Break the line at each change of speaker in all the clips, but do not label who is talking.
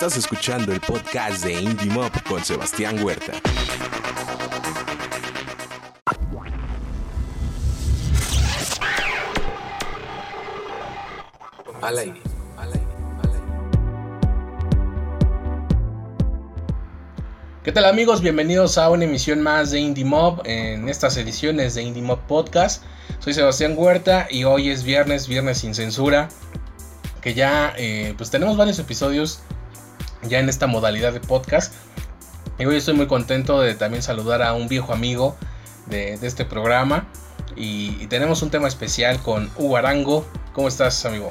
Estás escuchando el podcast de Indie Mob con Sebastián Huerta. Al aire.
¿Qué tal amigos? Bienvenidos a una emisión más de Indie Mob en estas ediciones de Indie Mob Podcast. Soy Sebastián Huerta y hoy es viernes, viernes sin censura. Que ya eh, pues tenemos varios episodios ya en esta modalidad de podcast. Y hoy estoy muy contento de también saludar a un viejo amigo de, este programa. Y, tenemos un tema especial con Hugo Arango. ¿Cómo estás, amigo?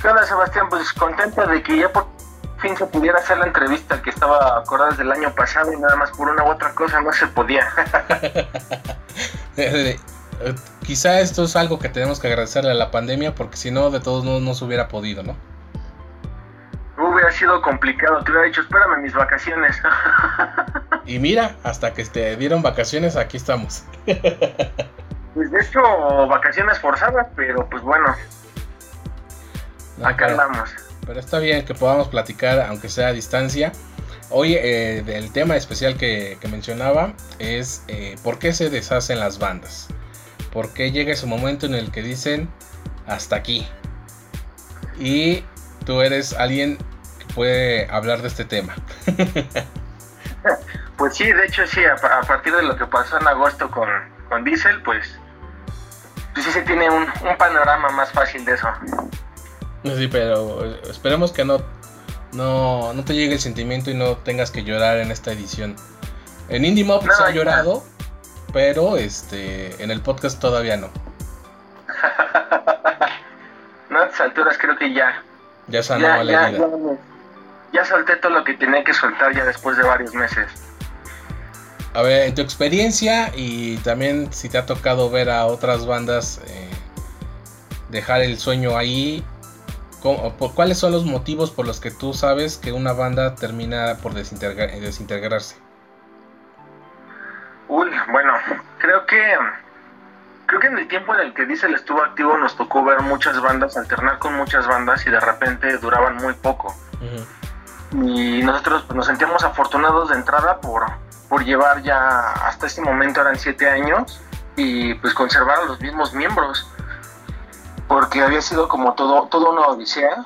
¿Qué onda, Sebastián? Pues contento de que ya por fin se pudiera hacer la entrevista que estaba acordada desde el año pasado y nada más por una u otra cosa no se podía.
Eh, eh, quizá esto es algo que tenemos que agradecerle a la pandemia porque si no, de todos modos no se hubiera podido, ¿no?
Hubiera sido complicado, te hubiera dicho, espérame mis vacaciones.
y mira, hasta que te dieron vacaciones, aquí estamos.
pues de hecho, vacaciones forzadas, pero pues bueno. acá andamos.
Pero está bien que podamos platicar, aunque sea a distancia. Hoy eh, el tema especial que, mencionaba es eh, por qué se deshacen las bandas. ¿Por qué llega ese momento en el que dicen hasta aquí? Y tú eres alguien que puede hablar de este tema.
pues sí, de hecho sí, a, partir de lo que pasó en agosto con, con Diesel, pues, pues sí se tiene un, un panorama más fácil de eso.
Sí, pero esperemos que no, no, no te llegue el sentimiento y no tengas que llorar en esta edición. En Indie Mob se ha llorado, pero este en el podcast todavía no.
no, a estas alturas creo que ya.
Ya sanó ya, la
ya, ya, solté todo lo que tenía que soltar ya después de varios meses.
A ver, en tu experiencia y también si te ha tocado ver a otras bandas eh, dejar el sueño ahí, ¿Cuáles son los motivos por los que tú sabes que una banda termina por desintegrarse?
Uy, bueno, creo que creo que en el tiempo en el que Diesel estuvo activo nos tocó ver muchas bandas, alternar con muchas bandas y de repente duraban muy poco. Y nosotros pues, nos sentíamos afortunados de entrada por, por llevar ya hasta este momento eran siete años y pues conservar a los mismos miembros porque había sido como todo, todo una odisea.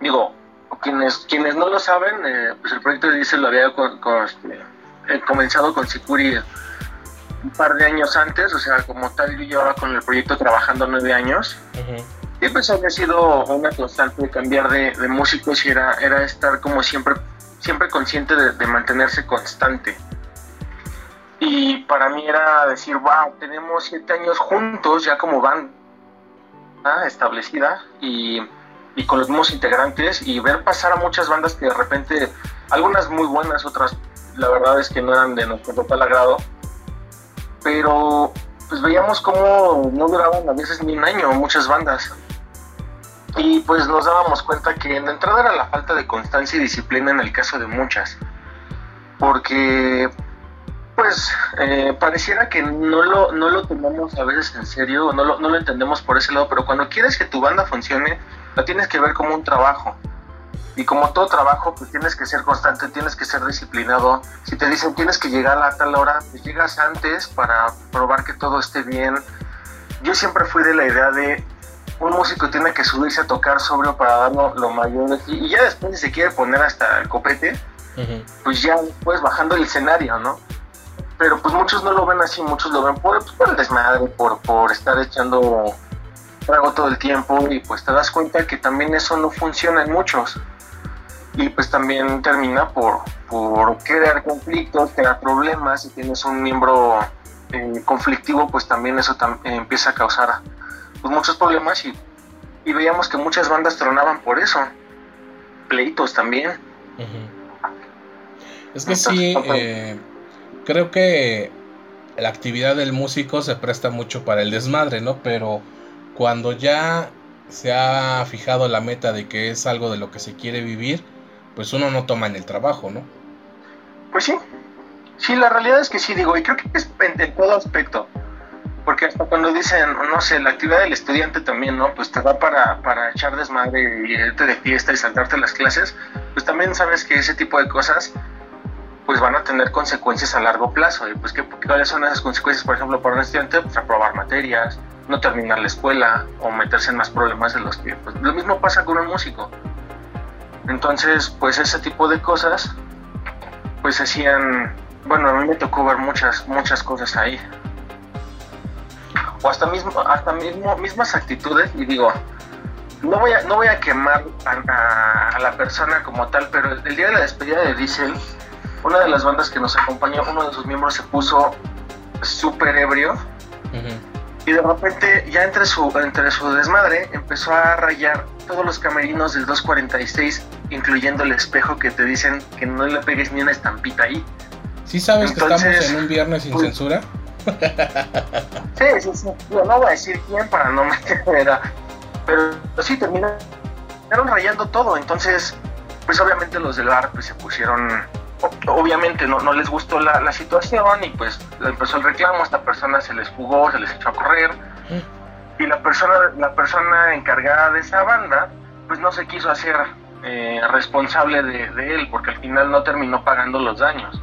Digo, quienes, quienes no lo saben, eh, pues el proyecto de Diesel lo había este, eh, comenzado con Sicuri un par de años antes, o sea, como tal yo llevaba con el proyecto trabajando nueve años. Y pues había sido una constante de cambiar de, músicos y era, era estar como siempre, siempre consciente de, de mantenerse constante. Y para mí era decir, wow, tenemos siete años juntos ya como van establecida y, con los mismos integrantes y ver pasar a muchas bandas que de repente, algunas muy buenas, otras la verdad es que no eran de nuestro total agrado, pero pues veíamos cómo no duraban a veces ni un año muchas bandas. Y pues nos dábamos cuenta que en la entrada era la falta de constancia y disciplina en el caso de muchas. Porque pues eh, pareciera que no lo, no lo tomamos a veces en serio, no lo, no lo entendemos por ese lado, pero cuando quieres que tu banda funcione, la tienes que ver como un trabajo. Y como todo trabajo, pues tienes que ser constante, tienes que ser disciplinado. Si te dicen tienes que llegar a tal hora, pues llegas antes para probar que todo esté bien. Yo siempre fui de la idea de un músico tiene que subirse a tocar sobrio para dar lo, mayor Y ya después si se quiere poner hasta el copete, pues ya pues bajando el escenario, ¿no? pero pues muchos no lo ven así, muchos lo ven por, por el desmadre, por, por estar echando trago todo el tiempo y pues te das cuenta que también eso no funciona en muchos y pues también termina por, por crear conflictos, crear problemas, si tienes un miembro eh, conflictivo pues también eso empieza a causar pues, muchos problemas y, y, veíamos que muchas bandas tronaban por eso, pleitos también.
Es que sí, eh, creo que la actividad del músico se presta mucho para el desmadre, ¿no? Pero cuando ya se ha fijado la meta de que es algo de lo que se quiere vivir, pues uno no toma en el trabajo, ¿no?
Pues sí, sí, la realidad es que sí, digo, y creo que es en, todo aspecto. porque hasta cuando dicen, no sé, la actividad del estudiante también, ¿no? Pues te va para, para echar desmadre y irte de fiesta y saltarte las clases, pues también sabes que ese tipo de cosas pues van a tener consecuencias a largo plazo. Y pues, ¿qué, ¿cuáles son esas consecuencias, por ejemplo, para un estudiante? Pues aprobar materias, no terminar la escuela o meterse en más problemas de los que... Pues, lo mismo pasa con un músico. Entonces, pues ese tipo de cosas, pues hacían... Bueno, a mí me tocó ver muchas, muchas cosas ahí. O hasta mismo hasta mismo mismas actitudes y digo no voy a no voy a quemar a, la persona como tal pero el, día de la despedida de Diesel una de las bandas que nos acompañó uno de sus miembros se puso súper ebrio y de repente ya entre su entre su desmadre empezó a rayar todos los camerinos del 246 incluyendo el espejo que te dicen que no le pegues ni una estampita ahí
¿Sí sabes que estamos en un viernes sin censura?
sí, sí, sí. no voy a decir quién para no meterme, pero sí terminaron rayando todo. Entonces, pues obviamente los del bar pues se pusieron, obviamente no, no les gustó la, situación y pues empezó el reclamo. Esta persona se les jugó, se les echó a correr. Y la persona, la persona encargada de esa banda, pues no se quiso hacer eh, responsable de, él, porque al final no terminó pagando los daños.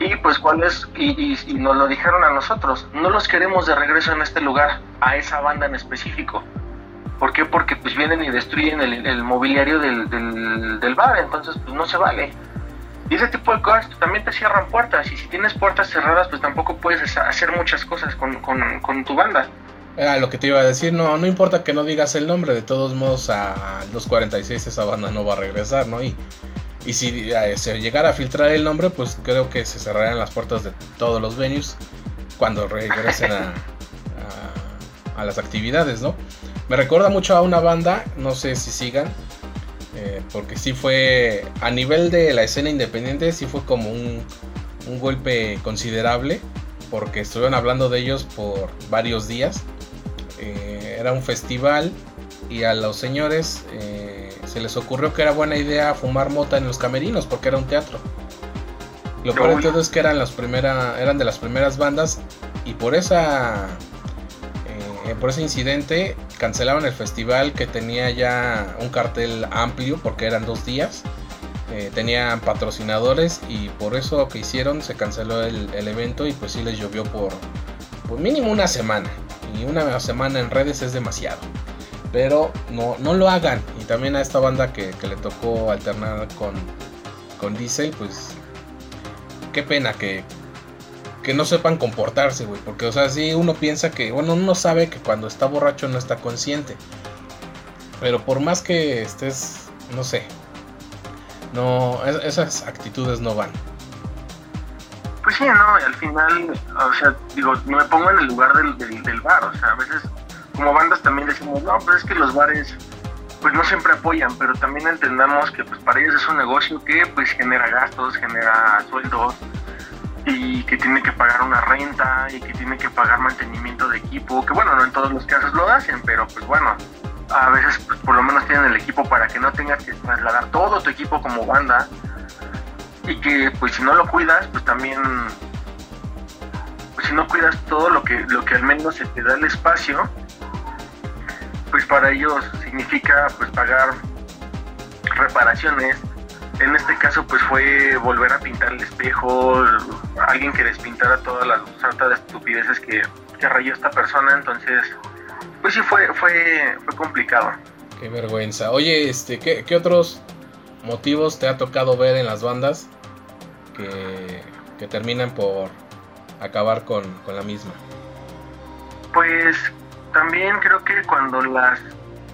Y pues cuáles, y, y, nos lo dijeron a nosotros, no los queremos de regreso en este lugar, a esa banda en específico. ¿Por qué? Porque pues vienen y destruyen el, mobiliario del, del, bar, entonces pues no se vale. Y ese tipo de cosas también te cierran puertas, y si tienes puertas cerradas pues tampoco puedes hacer muchas cosas con, con, tu banda.
Era lo que te iba a decir, no, no importa que no digas el nombre, de todos modos a los 46 esa banda no va a regresar, ¿no? Y y si se llegara a filtrar el nombre, pues creo que se cerrarían las puertas de todos los venues cuando regresen a, a, las actividades, ¿no? Me recuerda mucho a una banda, no sé si sigan, eh, porque sí fue, a nivel de la escena independiente, sí fue como un, un golpe considerable, porque estuvieron hablando de ellos por varios días. Eh, era un festival y a los señores se les ocurrió que era buena idea fumar mota en los camerinos porque era un teatro. Lo peor de todo es que eran las primera, eran de las primeras bandas y por esa eh, por ese incidente cancelaron el festival que tenía ya un cartel amplio porque eran dos días. Eh, tenían patrocinadores y por eso que hicieron se canceló el, evento y pues sí les llovió por, por mínimo una semana. Y una semana en redes es demasiado. Pero no, no lo hagan. Y también a esta banda que, le tocó alternar con, con Diesel, pues qué pena que, que no sepan comportarse, güey. Porque, o sea, sí uno piensa que, bueno, uno sabe que cuando está borracho no está consciente. Pero por más que estés, no sé, no, esas actitudes no van.
Pues sí, no, al final, o sea, digo, me pongo en el lugar del, del, del bar, o sea, a veces como bandas también decimos, no, pero es que los bares pues no siempre apoyan, pero también entendamos que pues para ellos es un negocio que pues genera gastos, genera sueldos y que tiene que pagar una renta y que tiene que pagar mantenimiento de equipo, que bueno, no en todos los casos lo hacen, pero pues bueno, a veces pues, por lo menos tienen el equipo para que no tengas que trasladar todo tu equipo como banda y que pues si no lo cuidas, pues también pues si no cuidas todo lo que lo que al menos se te da el espacio, pues para ellos significa pues pagar reparaciones. En este caso pues fue volver a pintar el espejo, alguien que despintara todas las sarta de estupideces que, que rayó esta persona, entonces pues sí fue, fue, fue complicado.
Qué vergüenza. Oye, este, ¿qué, ¿qué, otros motivos te ha tocado ver en las bandas que, que terminan por acabar con, con la misma?
Pues también creo que cuando las,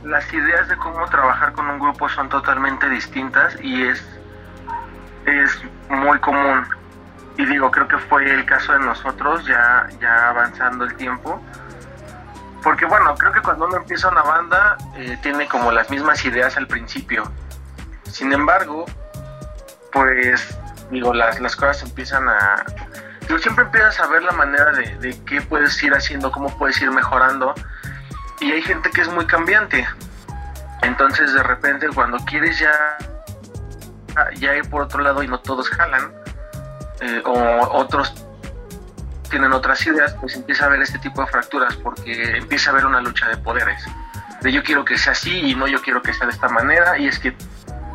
las ideas de cómo trabajar con un grupo son totalmente distintas y es, es muy común. Y digo, creo que fue el caso de nosotros ya, ya avanzando el tiempo. Porque bueno, creo que cuando uno empieza una banda eh, tiene como las mismas ideas al principio. Sin embargo, pues digo, las, las cosas empiezan a, pero siempre empiezas a ver la manera de, de qué puedes ir haciendo, cómo puedes ir mejorando. Y hay gente que es muy cambiante. Entonces de repente cuando quieres ya, ya ir por otro lado y no todos jalan, eh, o otros tienen otras ideas, pues empieza a haber este tipo de fracturas porque empieza a haber una lucha de poderes. De yo quiero que sea así y no yo quiero que sea de esta manera y es que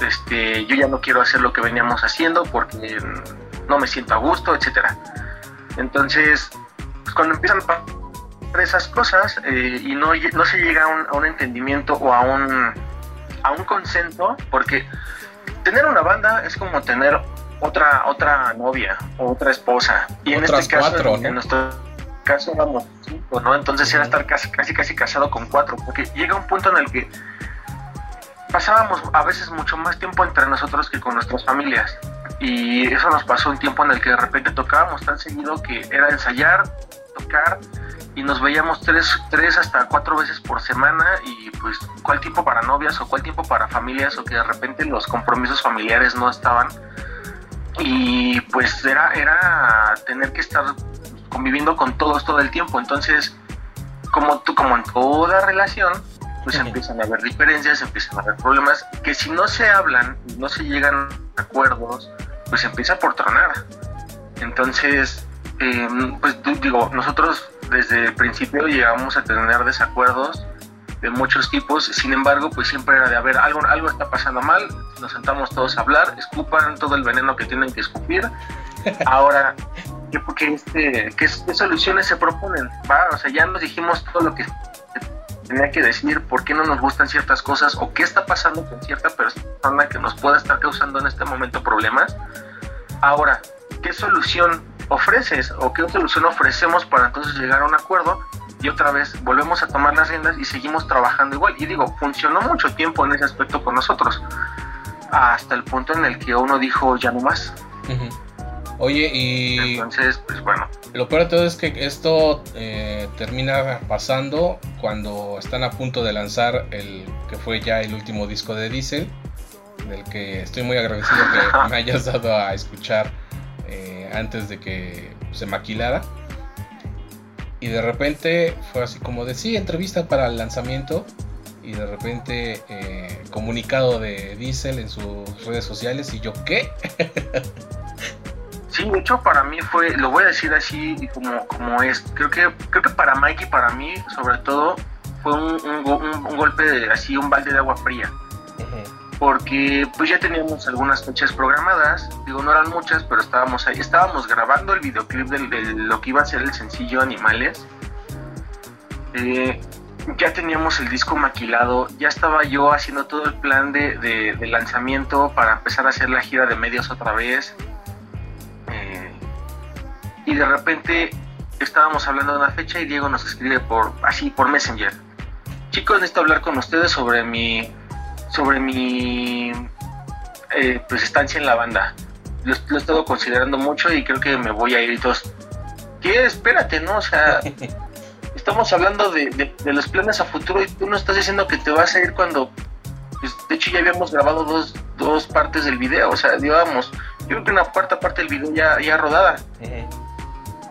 este, yo ya no quiero hacer lo que veníamos haciendo porque no me siento a gusto, etcétera. Entonces, pues cuando empiezan a pasar esas cosas eh, y no, no se llega a un, a un entendimiento o a un, a un consenso, porque tener una banda es como tener otra otra novia o otra esposa. Y en este caso, en nuestro caso éramos cinco, ¿no? Entonces era estar casi, casi casi casado con cuatro, porque llega un punto en el que pasábamos a veces mucho más tiempo entre nosotros que con nuestras familias. Y eso nos pasó un tiempo en el que de repente tocábamos tan seguido que era ensayar, tocar y nos veíamos tres, tres hasta cuatro veces por semana y pues cuál tiempo para novias o cuál tiempo para familias o que de repente los compromisos familiares no estaban. Y pues era, era tener que estar conviviendo con todos todo el tiempo. Entonces como tú como en toda relación pues empiezan a haber diferencias empiezan a haber problemas que si no se hablan no se llegan a acuerdos pues empieza por tronar. Entonces eh, pues digo nosotros desde el principio llegamos a tener desacuerdos de muchos tipos, sin embargo, pues siempre era de, a ver, algo, algo está pasando mal, nos sentamos todos a hablar, escupan todo el veneno que tienen que escupir, ahora, ¿qué, qué, este, qué, soluciones se proponen? ¿Va? O sea, ya nos dijimos todo lo que tenía que decir, por qué no nos gustan ciertas cosas o qué está pasando con cierta persona que nos pueda estar causando en este momento problemas. Ahora, ¿qué solución ofreces o qué solución ofrecemos para entonces llegar a un acuerdo y otra vez volvemos a tomar las riendas y seguimos trabajando igual. Y digo, funcionó mucho tiempo en ese aspecto con nosotros, hasta el punto en el que uno dijo ya no más.
Oye, y.
Entonces, pues bueno.
Lo peor de todo es que esto eh, termina pasando cuando están a punto de lanzar el que fue ya el último disco de Diesel, del que estoy muy agradecido que me hayas dado a escuchar antes de que se maquilara. Y de repente fue así como de sí, entrevista para el lanzamiento. Y de repente eh, comunicado de Diesel en sus redes sociales. Y yo, ¿qué?
Sí, de hecho para mí fue, lo voy a decir así como, como es, creo que, creo que para Mike y para mí sobre todo fue un, golpe de así, un balde de agua fría porque pues ya teníamos algunas fechas programadas, digo no eran muchas, pero estábamos ahí, estábamos grabando el videoclip de, lo que iba a ser el sencillo Animales, eh, ya teníamos el disco maquilado, ya estaba yo haciendo todo el plan de, lanzamiento para empezar a hacer la gira de medios otra vez, eh, y de repente estábamos hablando de una fecha y Diego nos escribe por así por Messenger. Chicos, necesito hablar con ustedes sobre mi sobre mi eh, pues estancia en la banda. Lo, he estado considerando mucho y creo que me voy a ir todos. ¿Qué? Espérate, ¿no? O sea, estamos hablando de, los planes a futuro y tú no estás diciendo que te vas a ir cuando. Pues, de hecho, ya habíamos grabado dos, dos partes del video, o sea, digamos, yo creo que una cuarta parte del video ya, ya rodada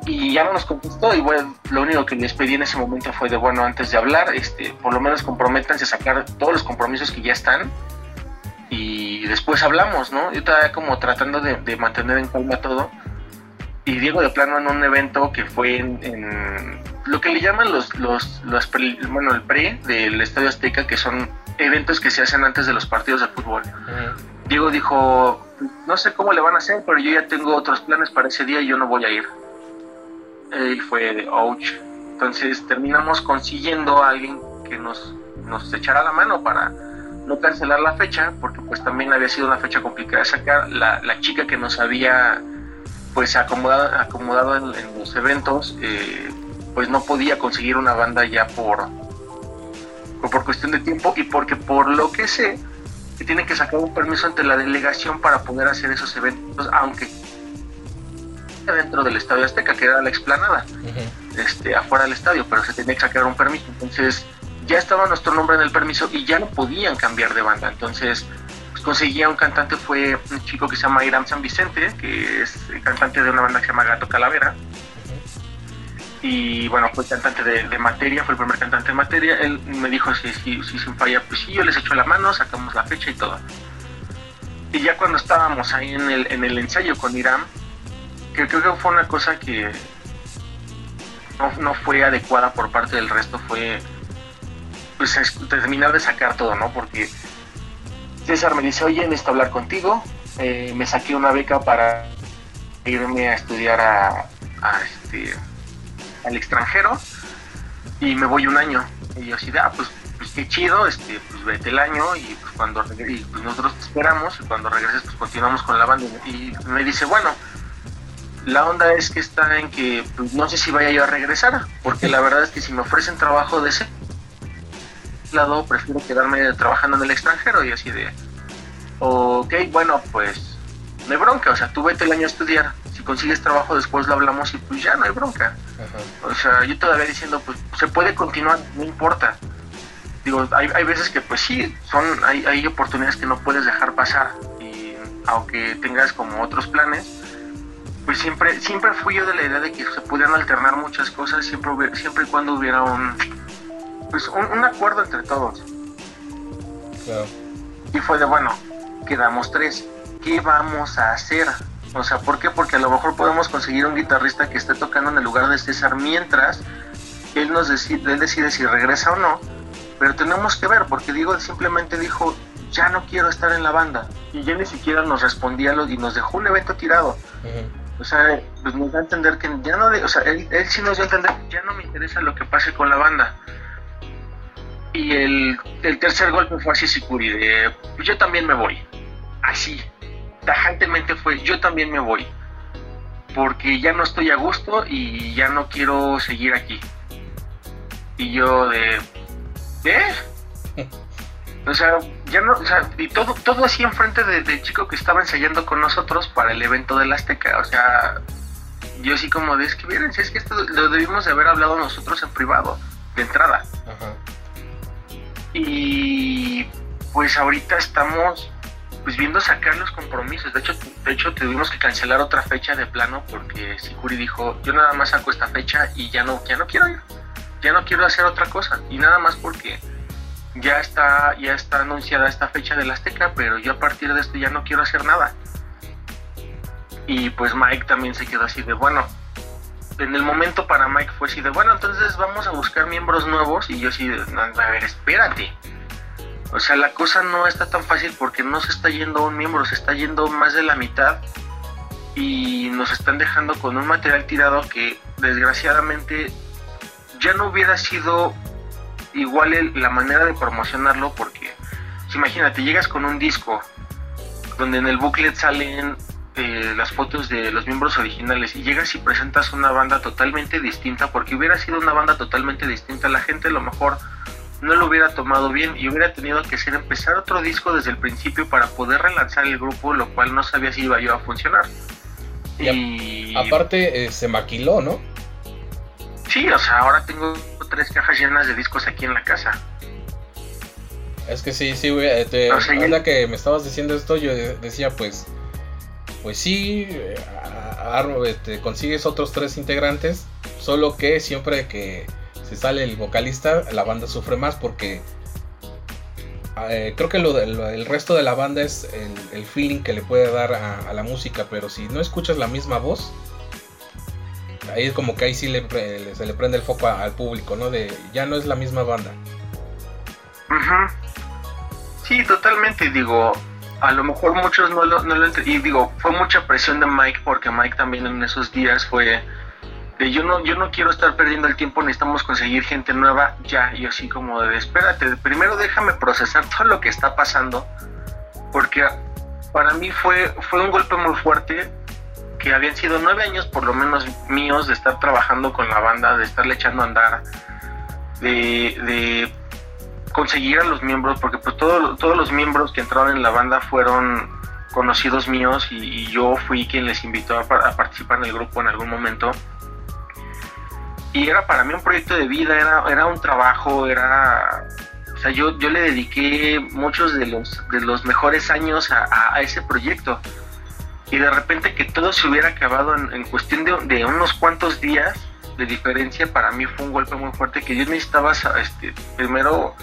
y ya no nos contestó y bueno, lo único que les pedí en ese momento fue de bueno, antes de hablar, este, por lo menos comprométanse a sacar todos los compromisos que ya están y después hablamos, ¿no? Yo estaba como tratando de, mantener en calma todo y Diego de plano en un evento que fue en, lo que le llaman los, los, los bueno, el pre del Estadio Azteca, que son eventos que se hacen antes de los partidos de fútbol. Diego dijo, no sé cómo le van a hacer, pero yo ya tengo otros planes para ese día y yo no voy a ir y fue de ouch. Entonces terminamos consiguiendo a alguien que nos, nos echara la mano para no cancelar la fecha, porque pues también había sido una fecha complicada de sacar. La, la chica que nos había pues acomodado, acomodado en, los eventos, eh, pues no podía conseguir una banda ya por, por cuestión de tiempo y porque por lo que sé, que tiene que sacar un permiso ante la delegación para poder hacer esos eventos, aunque dentro del Estadio Azteca, que era la explanada, este, afuera del estadio, pero se tenía que sacar un permiso. Entonces ya estaba nuestro nombre en el permiso y ya no podían cambiar de banda. Entonces pues, conseguía un cantante, fue un chico que se llama Iram San Vicente, que es el cantante de una banda que se llama Gato Calavera. Y bueno, fue cantante de, materia, fue el primer cantante de materia. Él me dijo si, si, si sin falla, pues sí, yo les echo la mano, sacamos la fecha y todo. Y ya cuando estábamos ahí en el, en el ensayo con Iram, que creo que fue una cosa que, no, no fue adecuada por parte del resto fue pues terminar de sacar todo, ¿no? Porque César me dice, oye, necesito hablar contigo, eh, me saqué una beca para irme a estudiar a, este, al extranjero y me voy un año. Y yo así de, ah, pues, pues qué chido, este, pues vete el año y pues cuando y, pues nosotros te esperamos y cuando regreses pues continuamos con la banda. Y me dice, bueno, la onda es que está en que pues, no sé si vaya yo a regresar, porque la verdad es que si me ofrecen trabajo de ese lado, prefiero quedarme trabajando en el extranjero y así de, ok, bueno, pues no hay bronca, o sea, tú vete el año a estudiar, si consigues trabajo después lo hablamos y pues ya no hay bronca. O sea, yo todavía diciendo, pues se puede continuar, no importa. Digo, hay, hay veces que pues sí, son, hay, hay oportunidades que no puedes dejar pasar y aunque tengas como otros planes, pues siempre, siempre fui yo de la idea de que se pudieran alternar muchas cosas siempre, siempre y cuando hubiera un, pues un, acuerdo entre todos. Y fue de, bueno, quedamos tres, ¿qué vamos a hacer? O sea, ¿por qué? Porque a lo mejor podemos conseguir un guitarrista que esté tocando en el lugar de César mientras él nos decide, él decide si regresa o no, pero tenemos que ver, porque digo, simplemente dijo, ya no quiero estar en la banda, y ya ni siquiera nos respondía lo, y nos dejó un evento tirado. O sea, pues nos da a entender que ya no, o sea, él, sí nos da a entender que ya no me interesa lo que pase con la banda. Y el, tercer golpe fue así, Sikuri, de, pues yo también me voy. Así, tajantemente fue, yo también me voy. Porque ya no estoy a gusto y ya no quiero seguir aquí. Y yo de, ¿eh? O sea, ya no, o sea, y todo, todo así enfrente del de chico que estaba ensayando con nosotros para el evento del Azteca. O sea, yo así como de, es que miren, si es que esto lo debimos de haber hablado nosotros en privado, de entrada. Ajá. Y pues ahorita estamos pues viendo sacar los compromisos. De hecho, de hecho tuvimos que cancelar otra fecha de plano porque Sikuri dijo, yo nada más saco esta fecha y ya no, ya no quiero ir. Ya no quiero hacer otra cosa. Y nada más porque ya está, ya está anunciada esta fecha del Azteca, pero yo a partir de esto ya no quiero hacer nada. Y pues Mike también se quedó así de, bueno, en el momento para Mike fue así de, bueno, entonces vamos a buscar miembros nuevos y yo así, de, a ver, espérate. O sea, la cosa no está tan fácil porque no se está yendo un miembro, se está yendo más de la mitad y nos están dejando con un material tirado que desgraciadamente ya no hubiera sido igual la manera de promocionarlo porque, imagínate, llegas con un disco donde en el booklet salen eh, las fotos de los miembros originales y llegas y presentas una banda totalmente distinta, porque hubiera sido una banda totalmente distinta, la gente a lo mejor no lo hubiera tomado bien y hubiera tenido que ser empezar otro disco desde el principio para poder relanzar el grupo, lo cual no sabía si iba yo a funcionar.
Y, aparte eh, se maquiló, ¿no?
Sí, o sea, ahora tengo tres cajas llenas de discos aquí en la casa.
Es que sí, sí, güey. Te, que me estabas diciendo esto, yo decía, pues, pues sí, eh, este, consigues otros tres integrantes, solo que siempre que se sale el vocalista, la banda sufre más porque eh, creo que lo, el resto de la banda es el, feeling que le puede dar a, la música, pero si no escuchas la misma voz, ahí es como que ahí sí le, se le prende el foco al público, ¿no? De ya no es la misma banda.
Sí, totalmente, digo, a lo mejor muchos no lo, no lo y digo, fue mucha presión de Mike porque Mike también en esos días fue de yo no, yo no quiero estar perdiendo el tiempo, necesitamos conseguir gente nueva ya, y así como de espérate, primero déjame procesar todo lo que está pasando, porque para mí fue, fue un golpe muy fuerte, que habían sido nueve años por lo menos míos de estar trabajando con la banda, de estarle echando a andar, de, conseguir a los miembros, porque pues todos los miembros que entraron en la banda fueron conocidos míos y, yo fui quien les invitó a, participar en el grupo en algún momento. Y era para mí un proyecto de vida, era, era un trabajo, era... O sea, yo, yo le dediqué muchos de los, de los mejores años a, ese proyecto. Y de repente que todo se hubiera acabado en, cuestión de, de unos cuantos días de diferencia, para mí fue un golpe muy fuerte que yo necesitaba este, primero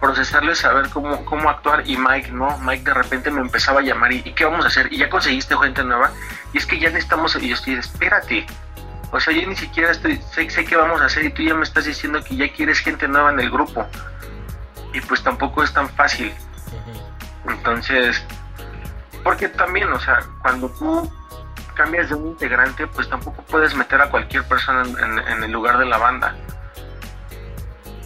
procesarlo y saber cómo, cómo actuar. Y Mike, ¿no? Mike de repente me empezaba a llamar y, qué vamos a hacer? Y ya conseguiste gente nueva. Y es que ya necesitamos, y yo estoy, espérate. O sea, yo ni siquiera estoy, sé, sé qué vamos a hacer y tú ya me estás diciendo que ya quieres gente nueva en el grupo. Y pues tampoco es tan fácil. Entonces, porque también, o sea, cuando tú cambias de un integrante, pues tampoco puedes meter a cualquier persona en, el lugar de la banda.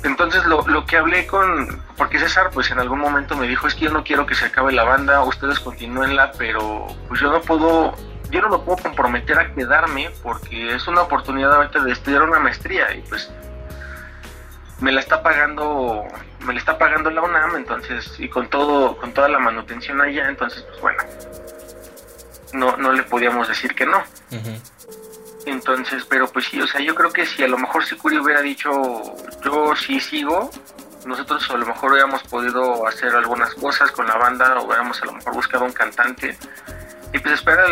Entonces lo, lo, que hablé con, porque César pues en algún momento me dijo, es que yo no quiero que se acabe la banda, ustedes continúenla, pero pues yo no puedo, yo no me puedo comprometer a quedarme porque es una oportunidad ahorita de estudiar una maestría y pues me la está pagando, me la está pagando la UNAM, entonces, y con todo, con toda la manutención allá, entonces pues bueno, no, no le podíamos decir que no. Entonces, pero pues sí, o sea, yo creo que si a lo mejor Sikuri hubiera dicho, yo sí sigo, nosotros a lo mejor hubiéramos podido hacer algunas cosas con la banda, o hubiéramos a lo mejor buscado un cantante, y pues espera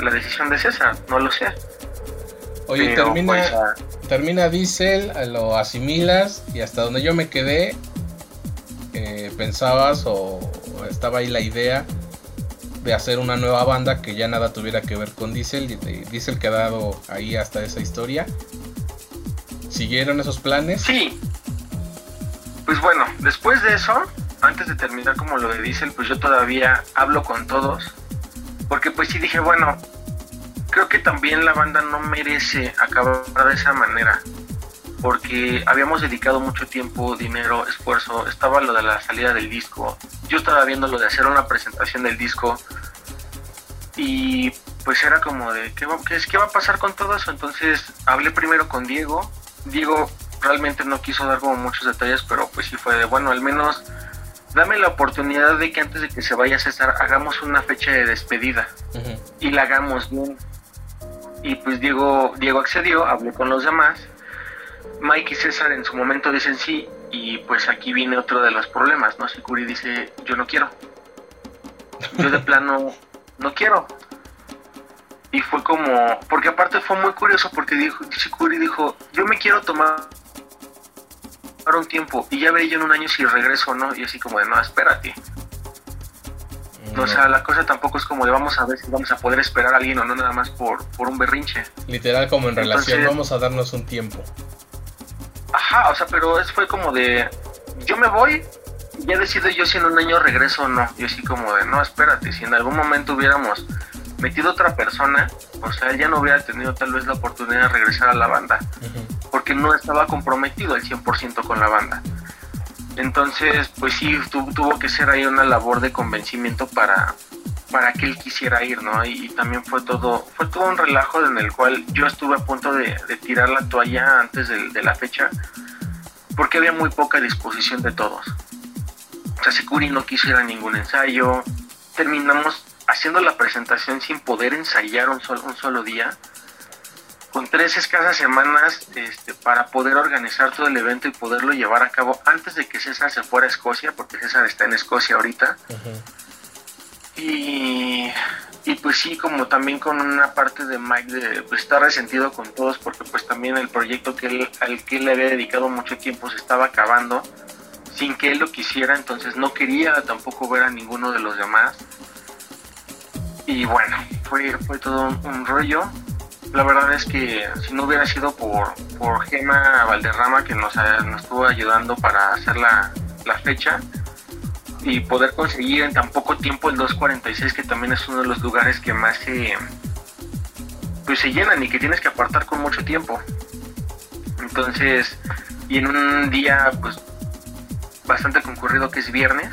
la, decisión de César, no lo sé.
Oye, termina, pues, termina Diesel, lo asimilas, y hasta donde yo me quedé, eh, pensabas o estaba ahí la idea de hacer una nueva banda que ya nada tuviera que ver con Diesel. Y Diesel quedado ahí hasta esa historia. ¿Siguieron esos planes?
Sí. Pues bueno, después de eso, antes de terminar como lo de Diesel, pues yo todavía hablo con todos. Porque pues sí dije, bueno, creo que también la banda no merece acabar de esa manera. Porque habíamos dedicado mucho tiempo, dinero, esfuerzo. Estaba lo de la salida del disco yo estaba viendo lo de hacer una presentación del disco y pues era como de, ¿qué va, qué, va a pasar con todo eso? Entonces hablé primero con Diego. Diego realmente no quiso dar como muchos detalles, pero pues sí fue de, bueno, al menos dame la oportunidad de que antes de que se vaya a César hagamos una fecha de despedida y la hagamos bien. Y pues Diego, Diego accedió, hablé con los demás. Mike y César en su momento dicen sí, y pues aquí viene otro de los problemas, ¿no? Sikuri dice, yo no quiero. Yo de plano no quiero. Y fue como, porque aparte fue muy curioso porque dijo, Sikuri dijo, yo me quiero tomar un tiempo y ya veré yo en un año si regreso o no. Y así como de, no, espérate. O sea, la cosa tampoco es como de vamos a ver si vamos a poder esperar a alguien o no, nada más por, por un berrinche.
Literal como en relación, vamos a darnos un tiempo.
Ajá, o sea, pero es, fue como de, yo me voy, ya decido yo si en un año regreso o no. Y así como de, no, espérate, si en algún momento hubiéramos metido otra persona, o sea, él ya no hubiera tenido tal vez la oportunidad de regresar a la banda, porque no estaba comprometido al 100% con la banda. Entonces, pues sí, tuvo que ser ahí una labor de convencimiento para, para que él quisiera ir, ¿no? Y, también fue todo, fue todo un relajo en el cual yo estuve a punto de, tirar la toalla antes de, la fecha, porque había muy poca disposición de todos. O sea, Sikuri no quiso ir a ningún ensayo, terminamos haciendo la presentación sin poder ensayar un solo, un solo día, con tres escasas semanas este, para poder organizar todo el evento y poderlo llevar a cabo antes de que César se fuera a Escocia, porque César está en Escocia ahorita. Y, y pues sí, como también con una parte de Mike de pues, estar resentido con todos porque pues también el proyecto que él, al que él le había dedicado mucho tiempo se estaba acabando sin que él lo quisiera, entonces no quería tampoco ver a ninguno de los demás. Y bueno, fue, fue todo un, rollo. La verdad es que si no hubiera sido por, por Gema Valderrama que nos, nos estuvo ayudando para hacer la, la fecha, y poder conseguir en tan poco tiempo el 246 que también es uno de los lugares que más se pues se llenan y que tienes que apartar con mucho tiempo. Entonces y en un día pues bastante concurrido que es viernes.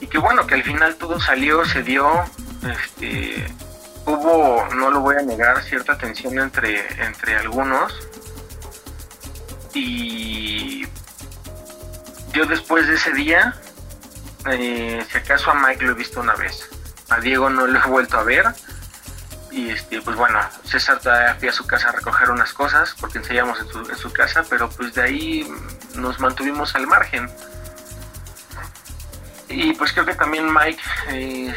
Y que bueno que al final todo salió se dio este hubo no lo voy a negar cierta tensión entre entre algunos y yo después de ese día eh, si acaso a Mike lo he visto una vez. A Diego no lo he vuelto a ver. Y este, pues bueno, César fui a su casa a recoger unas cosas porque ensayamos en su, casa, pero pues de ahí nos mantuvimos al margen. Y pues creo que también Mike, eh,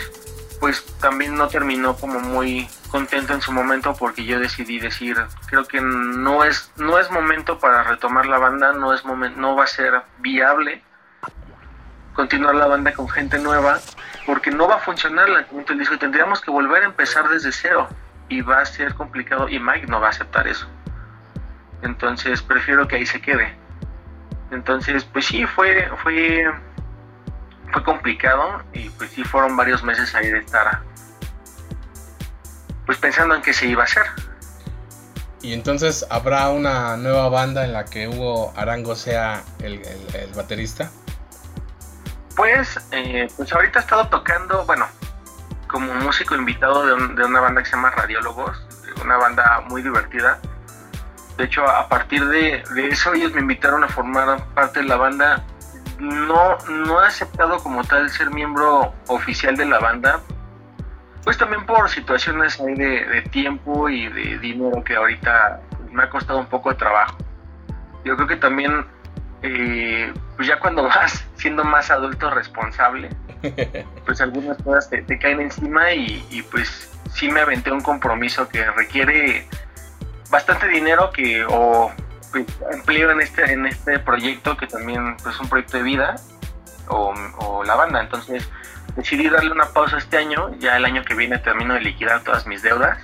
pues también no terminó como muy contento en su momento porque yo decidí decir, creo que no es, no es momento para retomar la banda, no, es no va a ser viable continuar la banda con gente nueva, porque no va a funcionar el lanzamiento del disco tendríamos que volver a empezar desde cero. y va a ser complicado y Mike no va a aceptar eso. Entonces prefiero que ahí se quede. Entonces, pues sí, fue, fue, fue complicado y pues sí fueron varios meses ahí de estar pues pensando en qué se iba a hacer.
Y entonces habrá una nueva banda en la que Hugo Arango sea el, baterista.
Pues, eh, pues ahorita he estado tocando, bueno, como músico invitado de, una banda que se llama Radiólogos, una banda muy divertida. De hecho, a partir de, eso ellos me invitaron a formar parte de la banda. No, no he aceptado como tal ser miembro oficial de la banda, pues también por situaciones ahí de, tiempo y de dinero que ahorita me ha costado un poco de trabajo. Yo creo que también, eh, pues ya cuando vas siendo más adulto responsable, pues algunas cosas te, caen encima y, pues sí me aventé un compromiso que requiere bastante dinero que o empleo en este en este proyecto que también pues, es un proyecto de vida o, o la banda entonces decidí darle una pausa este año, ya el año que viene termino de liquidar todas mis deudas.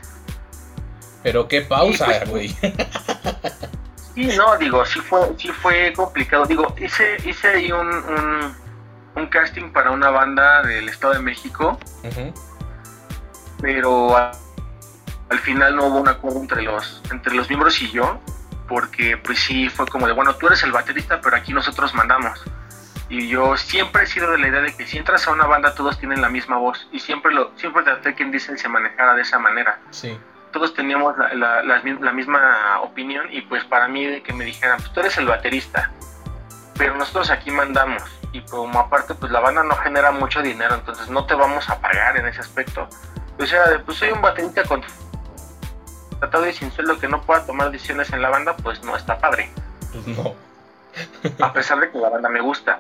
Pero qué pausa, pues, güey.
sí, no, digo, sí fue, sí fue complicado. Digo, hice, hice ahí un, un, casting para una banda del Estado de México, pero al final no hubo un acuerdo entre los, entre los miembros y yo, porque pues sí fue como de, bueno, tú eres el baterista, pero aquí nosotros mandamos. Y yo siempre he sido de la idea de que si entras a una banda todos tienen la misma voz. Y siempre lo siempre traté que en Disney se manejara de esa manera.
Sí.
Todos teníamos la, la, misma opinión y pues para mí que me dijeran, pues tú eres el baterista, pero nosotros aquí mandamos. Y como aparte pues la banda no genera mucho dinero, entonces no te vamos a pagar en ese aspecto. O sea, pues soy un baterista con tratado y sin sueldo que no pueda tomar decisiones en la banda, pues no está padre.
Pues no.
a pesar de que la banda me gusta.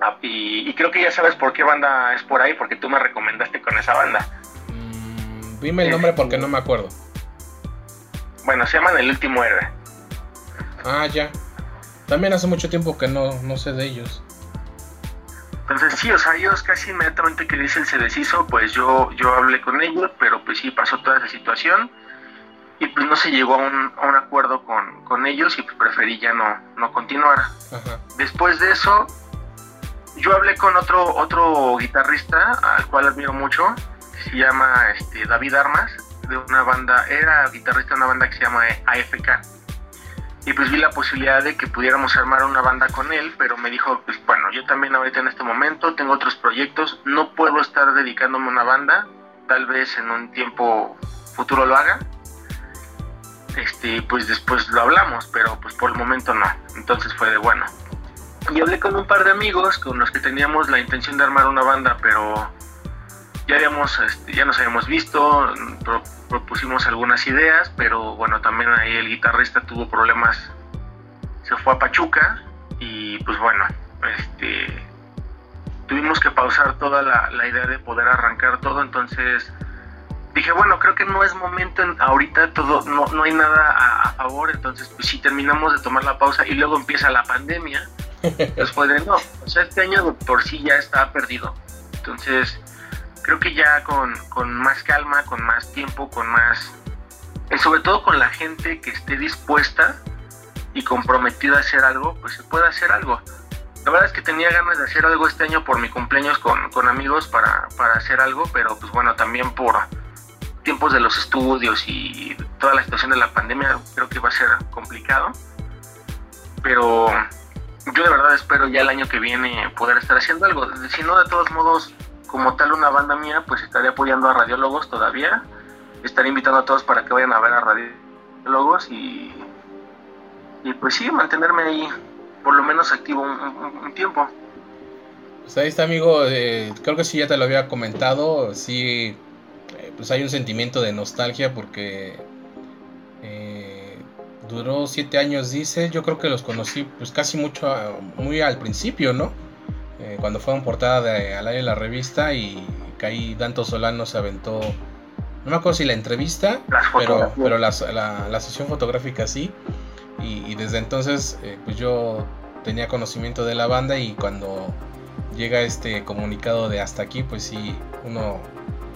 Ah, y, creo que ya sabes por qué banda es por ahí, porque tú me recomendaste con esa banda.
Mm, dime el nombre porque no me acuerdo.
Bueno, se llaman El Último Héroe.
Ah, ya. También hace mucho tiempo que no, no sé de ellos.
Entonces sí, o sea, ellos casi inmediatamente que dice el se deshizo, pues yo, yo hablé con ellos, pero pues sí pasó toda esa situación y pues no se llegó a un, a un acuerdo con, con, ellos y pues preferí ya no, no continuar. Después de eso, yo hablé con otro, otro guitarrista al cual admiro mucho, se llama este, David Armas, de una banda, era guitarrista de una banda que se llama AFK. Y pues vi la posibilidad de que pudiéramos armar una banda con él, pero me dijo, pues bueno, yo también ahorita en este momento tengo otros proyectos, no puedo estar dedicándome a una banda, tal vez en un tiempo futuro lo haga. Este, pues después lo hablamos, pero pues por el momento no. Entonces fue de bueno, y hablé con un par de amigos con los que teníamos la intención de armar una banda, pero ya habíamos, este, ya nos habíamos visto, propusimos algunas ideas, pero bueno, también ahí el guitarrista tuvo problemas, se fue a Pachuca y pues bueno, este, tuvimos que pausar toda la, idea de poder arrancar todo, entonces dije, bueno, creo que no es momento, ahorita todo, no, no hay nada a, a, favor, entonces pues si terminamos de tomar la pausa y luego empieza la pandemia, Después de no, o sea, este año por sí ya está perdido. Entonces, creo que ya con, más calma, con más tiempo, con más. Y sobre todo con la gente que esté dispuesta y comprometida a hacer algo, pues se puede hacer algo. La verdad es que tenía ganas de hacer algo este año por mi cumpleaños con, con amigos para, para hacer algo, pero pues bueno, también por tiempos de los estudios y toda la situación de la pandemia, creo que va a ser complicado. Pero yo de verdad espero ya el año que viene poder estar haciendo algo. Si no, de todos modos, como tal una banda mía, pues estaré apoyando a radiólogos todavía. Estaré invitando a todos para que vayan a ver a radiólogos y, y pues sí, mantenerme ahí por lo menos activo un, tiempo.
Pues ahí está, amigo. Eh, creo que sí, ya te lo había comentado. Sí, eh, pues hay un sentimiento de nostalgia porque duró siete años, dice. Yo creo que los conocí pues casi mucho, muy al principio, ¿no? Eh, cuando fueron portada de, al aire de la revista y que ahí Danto Solano se aventó, no me acuerdo si la entrevista, pero, pero la, la, sesión fotográfica sí. Y, desde entonces eh, pues yo tenía conocimiento de la banda y cuando llega este comunicado de hasta aquí, pues sí, uno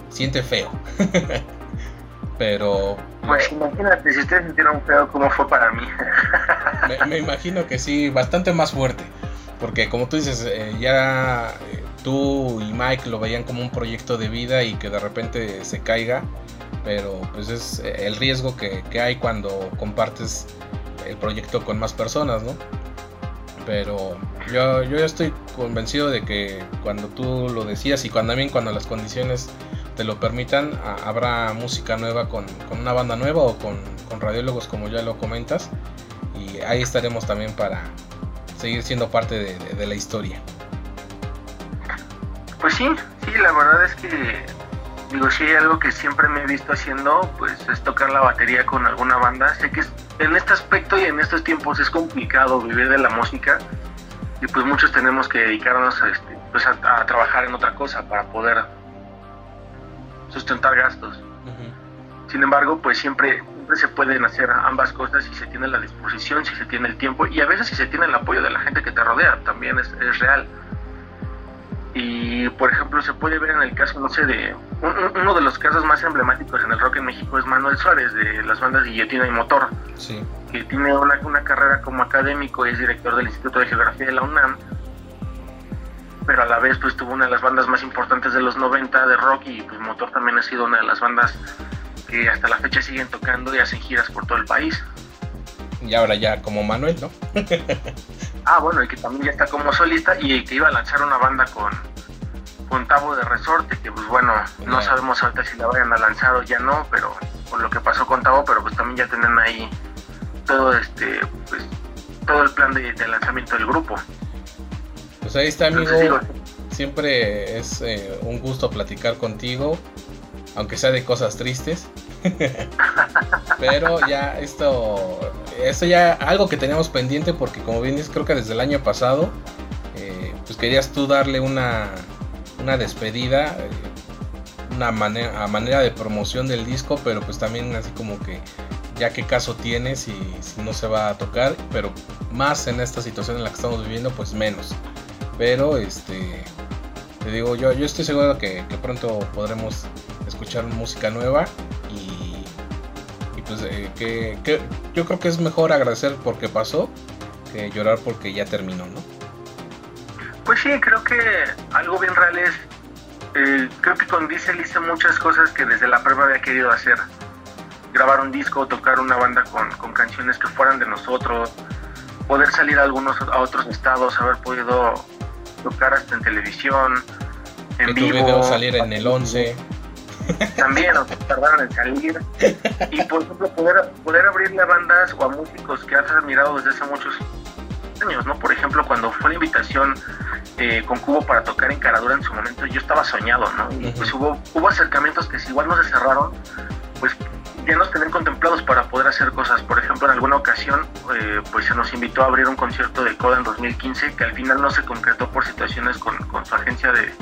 siente feo. Pero.
Pues imagínate, si ustedes sintieron feo, ¿cómo fue para mí?
me, imagino que sí, bastante más fuerte. Porque como tú dices, eh, ya eh, tú y Mike lo veían como un proyecto de vida y que de repente se caiga. Pero pues es eh, el riesgo que, que hay cuando compartes el proyecto con más personas, ¿no? Pero yo, yo estoy convencido de que cuando tú lo decías y cuando también cuando las condiciones te lo permitan, habrá música nueva con, una banda nueva o con, radiólogos como ya lo comentas. Y ahí estaremos también para seguir siendo parte de, la historia.
Pues sí, sí, la verdad es que digo, si hay algo que siempre me he visto haciendo, pues es tocar la batería con alguna banda. Sé que en este aspecto y en estos tiempos es complicado vivir de la música y pues muchos tenemos que dedicarnos a, este, pues a trabajar en otra cosa para poder sustentar gastos. Sin embargo, pues siempre, siempre se pueden hacer ambas cosas si se tiene la disposición, si se tiene el tiempo y a veces si se tiene el apoyo de la gente que te rodea, también es, es real. Y por ejemplo, se puede ver en el caso, no sé, de uno de los casos más emblemáticos en el rock en México es Manuel Suárez, de las bandas Guillotina y Motor, que tiene una, una carrera como académico y es director del Instituto de Geografía de la UNAM pero a la vez pues tuvo una de las bandas más importantes de los 90 de rock y pues Motor también ha sido una de las bandas que hasta la fecha siguen tocando y hacen giras por todo el país.
Y ahora ya como Manuel, ¿no?
ah, bueno, y que también ya está como solista y que iba a lanzar una banda con, con Tavo de Resorte, que pues bueno, no sabemos ahorita si la vayan a lanzar o ya no, pero por lo que pasó con Tavo, pero pues también ya tienen ahí todo este, pues todo el plan de lanzamiento del grupo.
Pues ahí está, amigo. Siempre es eh, un gusto platicar contigo, aunque sea de cosas tristes. Pero ya esto, esto ya algo que teníamos pendiente porque como bien dices, creo que desde el año pasado, eh, pues querías tú darle una, una despedida, eh, una manera, a manera de promoción del disco, pero pues también así como que ya qué caso tienes y si no se va a tocar, pero más en esta situación en la que estamos viviendo, pues menos. Pero este te digo, yo, yo estoy seguro que pronto podremos escuchar música nueva y, y pues eh, que, que, yo creo que es mejor agradecer porque pasó que llorar porque ya terminó, ¿no?
Pues sí, creo que algo bien real es, eh, creo que con Diesel hice muchas cosas que desde la prueba había querido hacer. Grabar un disco, tocar una banda con, con canciones que fueran de nosotros, poder salir a algunos a otros estados, haber podido tocar hasta en televisión, en que vivo.
video salir en el 11.
También, o tardaron en salir. Y por ejemplo, poder, poder abrirle a bandas o a músicos que has admirado desde hace muchos años, ¿no? Por ejemplo, cuando fue la invitación eh, con Cubo para tocar en Caradura en su momento, yo estaba soñado, ¿no? Y pues hubo, hubo acercamientos que si igual no se cerraron, pues ya nos tenían contemplados para poder hacer cosas. Por ejemplo, en alguna ocasión, eh, pues se nos invitó a abrir un concierto de Coda en 2015, que al final no se concretó por situaciones con, con su agencia de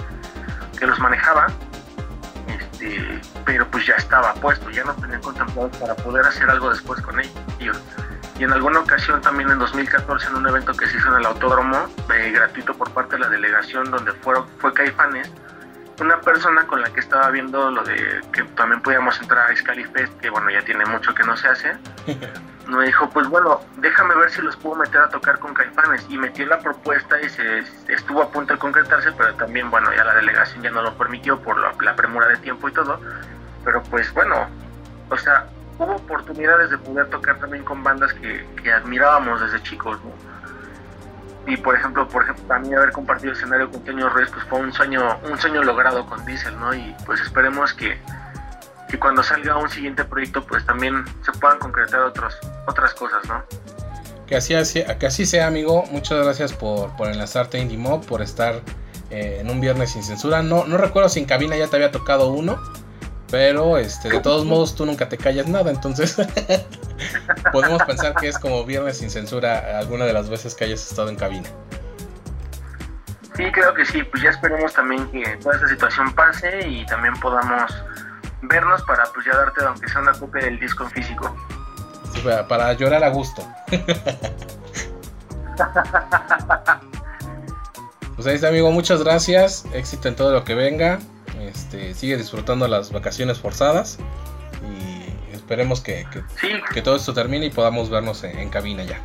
que los manejaba. Pero pues ya estaba puesto, ya nos tenían contemplados para poder hacer algo después con ellos. Y en alguna ocasión también en 2014 en un evento que se hizo en el autódromo, eh, gratuito por parte de la delegación donde fueron, fue Caifanes, una persona con la que estaba viendo lo de que también podíamos entrar a Scalifest, que bueno, ya tiene mucho que no se hace, me dijo, pues bueno, déjame ver si los puedo meter a tocar con Caifanes. Y metió la propuesta y se estuvo a punto de concretarse, pero también, bueno, ya la delegación ya no lo permitió por la, premura de tiempo y todo. Pero pues bueno, o sea, hubo oportunidades de poder tocar también con bandas que, que admirábamos desde chicos, ¿no? Y por ejemplo, por ejemplo, también haber compartido escenario con Toño Ruiz pues fue un sueño, un sueño logrado con Diesel, ¿no? Y pues esperemos que, que cuando salga un siguiente proyecto pues también se puedan concretar otros, otras cosas, ¿no?
Que así, que así sea, amigo. Muchas gracias por, por enlazarte a por estar eh, en un viernes sin censura. No, no recuerdo si en cabina ya te había tocado uno, pero este, de todos modos tú nunca te callas nada, entonces podemos pensar que es como viernes sin censura alguna de las veces que hayas estado en cabina.
Sí, creo que sí, pues ya esperemos también que toda esta situación pase y también podamos vernos para pues ya darte aunque sea una copia del disco en físico.
Sí, para, para llorar a gusto. pues ahí está amigo, muchas gracias, éxito en todo lo que venga. Este, sigue disfrutando las vacaciones forzadas. Y
esperemos que, que, todo esto termine y podamos vernos en, cabina ya.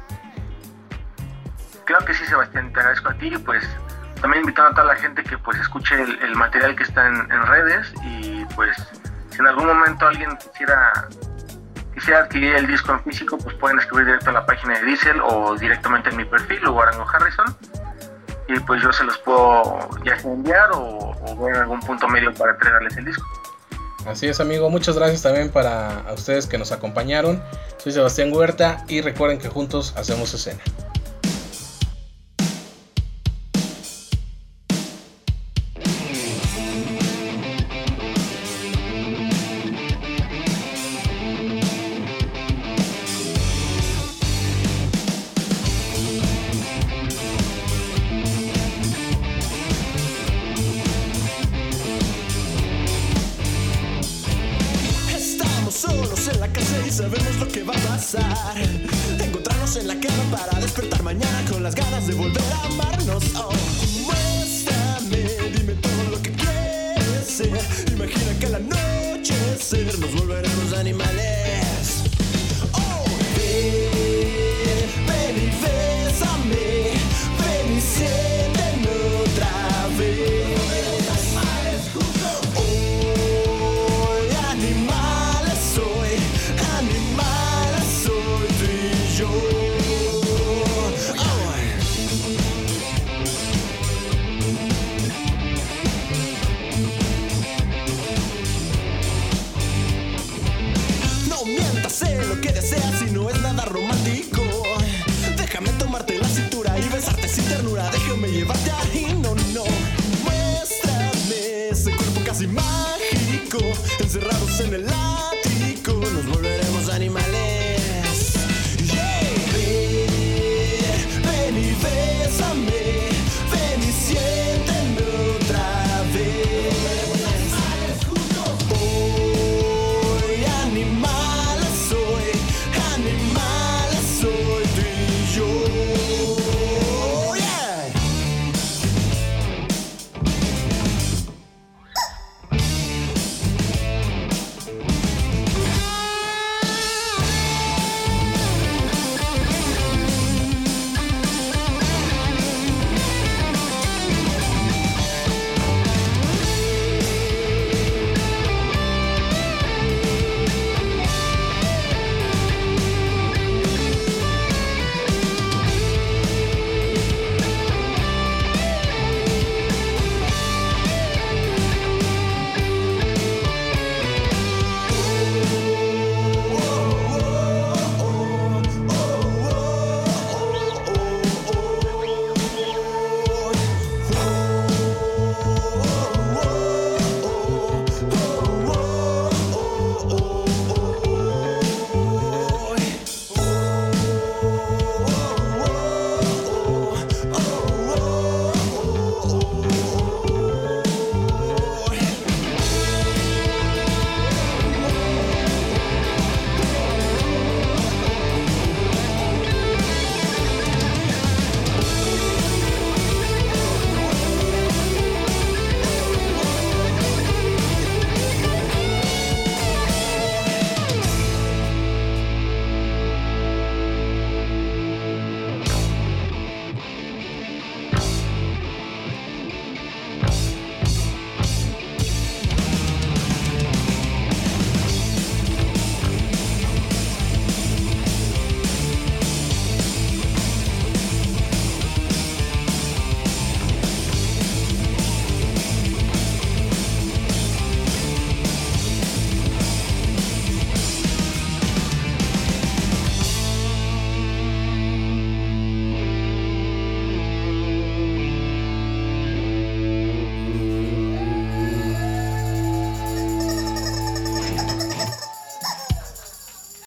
Claro que sí, Sebastián, te agradezco a ti y pues también invitando a toda la gente que pues escuche el, material que está en, redes y pues si en algún momento alguien quisiera quisiera adquirir el disco en físico, pues pueden escribir directo a la página de Diesel o directamente en mi perfil o Arango Harrison y pues yo se los puedo ya enviar o, o en algún punto medio para entregarles el disco.
Así es, amigo. Muchas gracias también para ustedes que nos acompañaron. Soy Sebastián Huerta y recuerden que juntos hacemos escena.